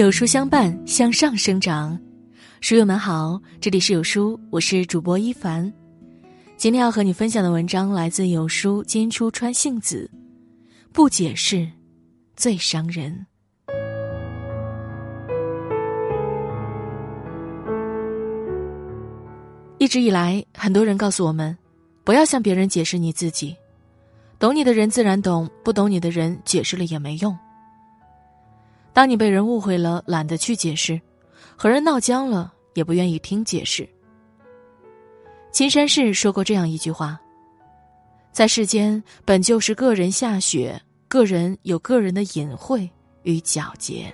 有书相伴，向上生长。书友们好，这里是有书，我是主播一凡。今天要和你分享的文章来自有书金初川杏子。不解释，最伤人。一直以来，很多人告诉我们，不要向别人解释你自己。懂你的人自然懂，不懂你的人解释了也没用。当你被人误会了，懒得去解释；和人闹僵了，也不愿意听解释。秦山氏说过这样一句话：“在世间，本就是个人下雪，个人有个人的隐晦与皎洁。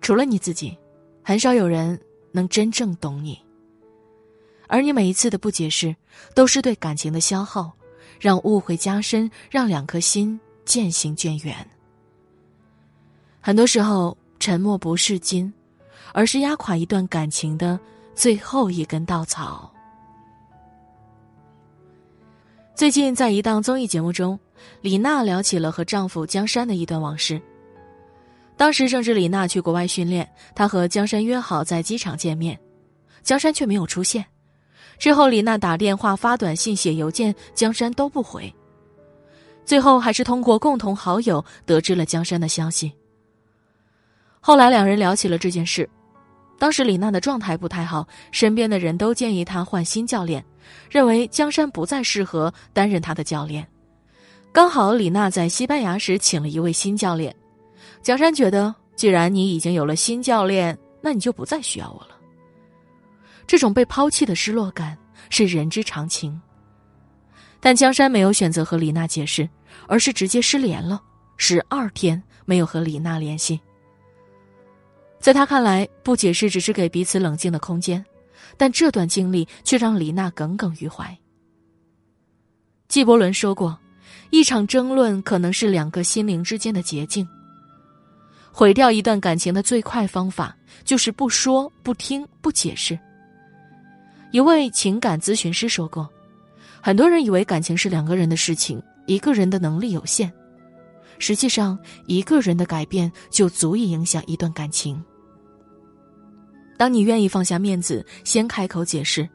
除了你自己，很少有人能真正懂你。而你每一次的不解释，都是对感情的消耗。”让误会加深，让两颗心渐行渐远。很多时候，沉默不是金，而是压垮一段感情的最后一根稻草。最近，在一档综艺节目中，李娜聊起了和丈夫江山的一段往事。当时正值李娜去国外训练，她和江山约好在机场见面，江山却没有出现。之后，李娜打电话、发短信、写邮件，江山都不回。最后，还是通过共同好友得知了江山的消息。后来，两人聊起了这件事。当时，李娜的状态不太好，身边的人都建议她换新教练，认为江山不再适合担任她的教练。刚好，李娜在西班牙时请了一位新教练，江山觉得，既然你已经有了新教练，那你就不再需要我了。这种被抛弃的失落感是人之常情，但江山没有选择和李娜解释，而是直接失联了，十二天没有和李娜联系。在他看来，不解释只是给彼此冷静的空间，但这段经历却让李娜耿耿于怀。纪伯伦说过：“一场争论可能是两个心灵之间的捷径。毁掉一段感情的最快方法，就是不说、不听、不解释。”一位情感咨询师说过：“很多人以为感情是两个人的事情，一个人的能力有限。实际上，一个人的改变就足以影响一段感情。当你愿意放下面子，先开口解释，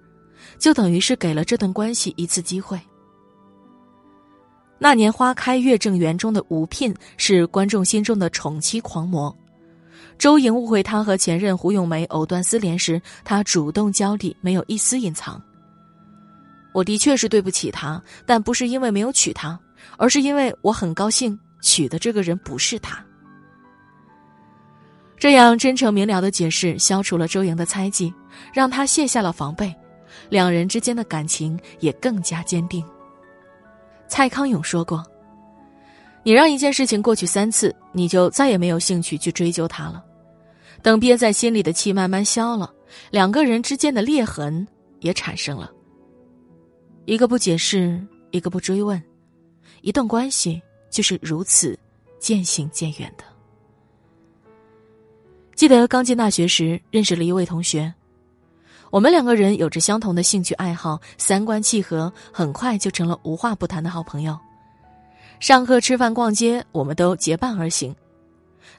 就等于是给了这段关系一次机会。”《那年花开月正圆》中的吴聘是观众心中的宠妻狂魔。周莹误会他和前任胡咏梅藕断丝连时，他主动交底，没有一丝隐藏。我的确是对不起他，但不是因为没有娶她，而是因为我很高兴娶的这个人不是他。这样真诚明了的解释，消除了周莹的猜忌，让他卸下了防备，两人之间的感情也更加坚定。蔡康永说过：“你让一件事情过去三次，你就再也没有兴趣去追究它了。”等憋在心里的气慢慢消了，两个人之间的裂痕也产生了。一个不解释，一个不追问，一段关系就是如此渐行渐远的。记得刚进大学时认识了一位同学，我们两个人有着相同的兴趣爱好，三观契合，很快就成了无话不谈的好朋友。上课、吃饭、逛街，我们都结伴而行。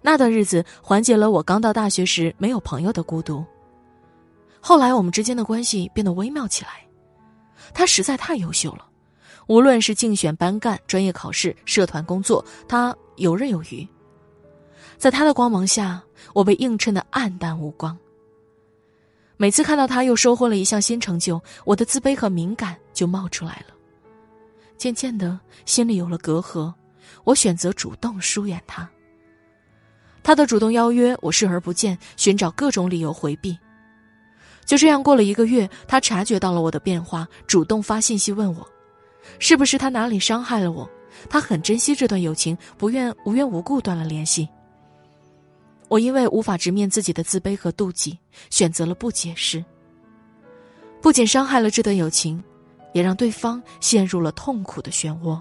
那段日子缓解了我刚到大学时没有朋友的孤独。后来我们之间的关系变得微妙起来，他实在太优秀了，无论是竞选班干、专业考试、社团工作，他游刃有余。在他的光芒下，我被映衬的黯淡无光。每次看到他又收获了一项新成就，我的自卑和敏感就冒出来了。渐渐的，心里有了隔阂，我选择主动疏远他。他的主动邀约，我视而不见，寻找各种理由回避。就这样过了一个月，他察觉到了我的变化，主动发信息问我，是不是他哪里伤害了我？他很珍惜这段友情，不愿无缘无故断了联系。我因为无法直面自己的自卑和妒忌，选择了不解释。不仅伤害了这段友情，也让对方陷入了痛苦的漩涡。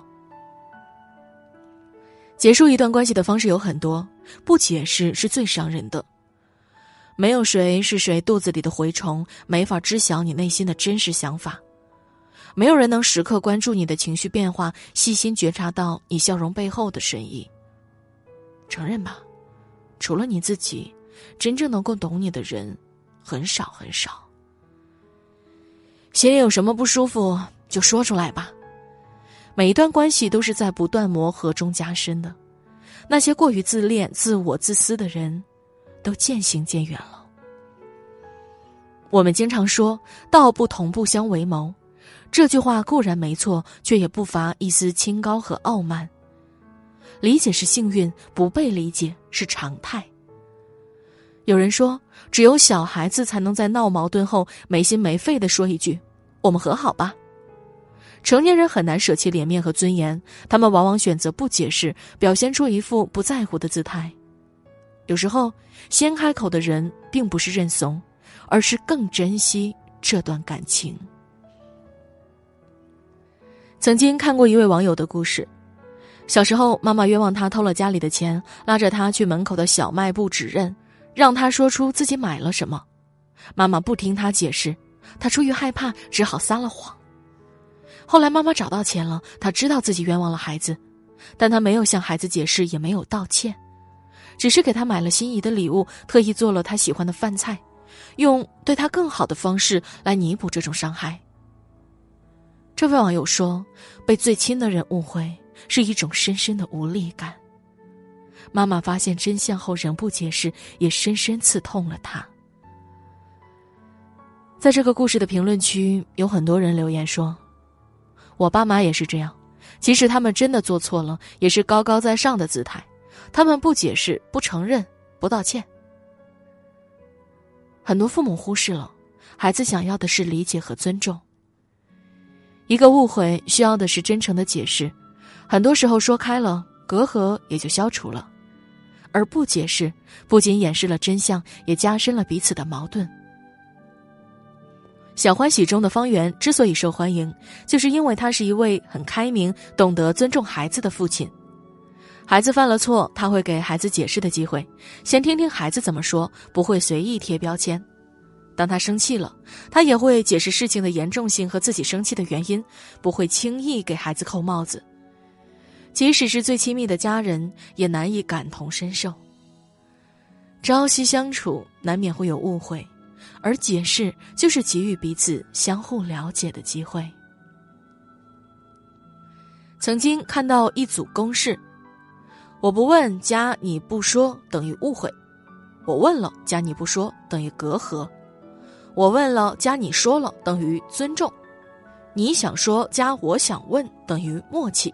结束一段关系的方式有很多，不解释是最伤人的。没有谁是谁肚子里的蛔虫，没法知晓你内心的真实想法。没有人能时刻关注你的情绪变化，细心觉察到你笑容背后的深意。承认吧，除了你自己，真正能够懂你的人很少很少。心里有什么不舒服就说出来吧。每一段关系都是在不断磨合中加深的，那些过于自恋、自我、自私的人，都渐行渐远了。我们经常说“道不同不相为谋”，这句话固然没错，却也不乏一丝清高和傲慢。理解是幸运，不被理解是常态。有人说，只有小孩子才能在闹矛盾后没心没肺的说一句：“我们和好吧。”成年人很难舍弃脸面和尊严，他们往往选择不解释，表现出一副不在乎的姿态。有时候，先开口的人并不是认怂。而是更珍惜这段感情。曾经看过一位网友的故事：小时候，妈妈冤枉他偷了家里的钱，拉着他去门口的小卖部指认，让他说出自己买了什么。妈妈不听他解释，他出于害怕，只好撒了谎。后来妈妈找到钱了，他知道自己冤枉了孩子，但他没有向孩子解释，也没有道歉，只是给他买了心仪的礼物，特意做了他喜欢的饭菜。用对他更好的方式来弥补这种伤害。这位网友说：“被最亲的人误会是一种深深的无力感。”妈妈发现真相后仍不解释，也深深刺痛了他。在这个故事的评论区，有很多人留言说：“我爸妈也是这样，即使他们真的做错了，也是高高在上的姿态，他们不解释、不承认、不道歉。”很多父母忽视了，孩子想要的是理解和尊重。一个误会需要的是真诚的解释，很多时候说开了，隔阂也就消除了；而不解释，不仅掩饰了真相，也加深了彼此的矛盾。《小欢喜》中的方圆之所以受欢迎，就是因为他是一位很开明、懂得尊重孩子的父亲。孩子犯了错，他会给孩子解释的机会，先听听孩子怎么说，不会随意贴标签。当他生气了，他也会解释事情的严重性和自己生气的原因，不会轻易给孩子扣帽子。即使是最亲密的家人，也难以感同身受。朝夕相处，难免会有误会，而解释就是给予彼此相互了解的机会。曾经看到一组公式。我不问加你不说等于误会，我问了加你不说等于隔阂，我问了加你说了等于尊重，你想说加我想问等于默契，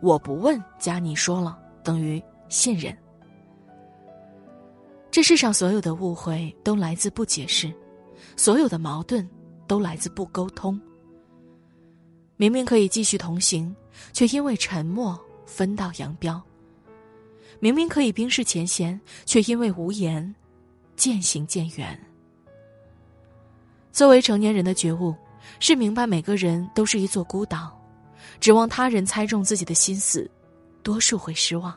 我不问加你说了等于信任。这世上所有的误会都来自不解释，所有的矛盾都来自不沟通。明明可以继续同行，却因为沉默分道扬镳。明明可以冰释前嫌，却因为无言，渐行渐远。作为成年人的觉悟，是明白每个人都是一座孤岛，指望他人猜中自己的心思，多数会失望。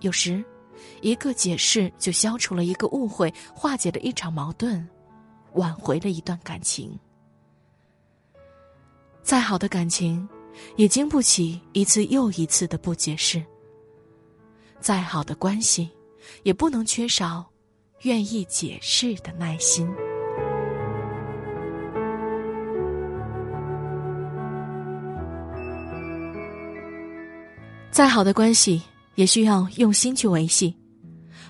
有时，一个解释就消除了一个误会，化解了一场矛盾，挽回了一段感情。再好的感情，也经不起一次又一次的不解释。再好的关系，也不能缺少愿意解释的耐心。再好的关系，也需要用心去维系。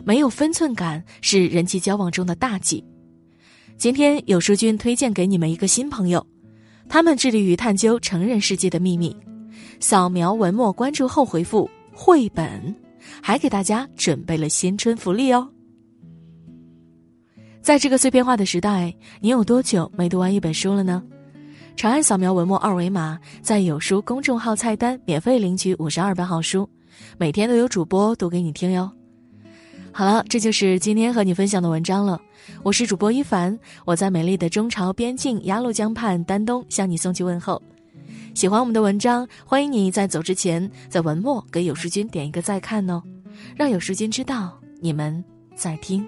没有分寸感是人际交往中的大忌。今天有书君推荐给你们一个新朋友，他们致力于探究成人世界的秘密。扫描文末关注后回复“绘本”。还给大家准备了新春福利哦！在这个碎片化的时代，你有多久没读完一本书了呢？长按扫描文末二维码，在有书公众号菜单免费领取五十二本好书，每天都有主播读给你听哟。好了，这就是今天和你分享的文章了。我是主播一凡，我在美丽的中朝边境鸭绿江畔丹东向你送去问候。喜欢我们的文章，欢迎你在走之前在文末给有书君点一个再看哦，让有书君知道你们在听。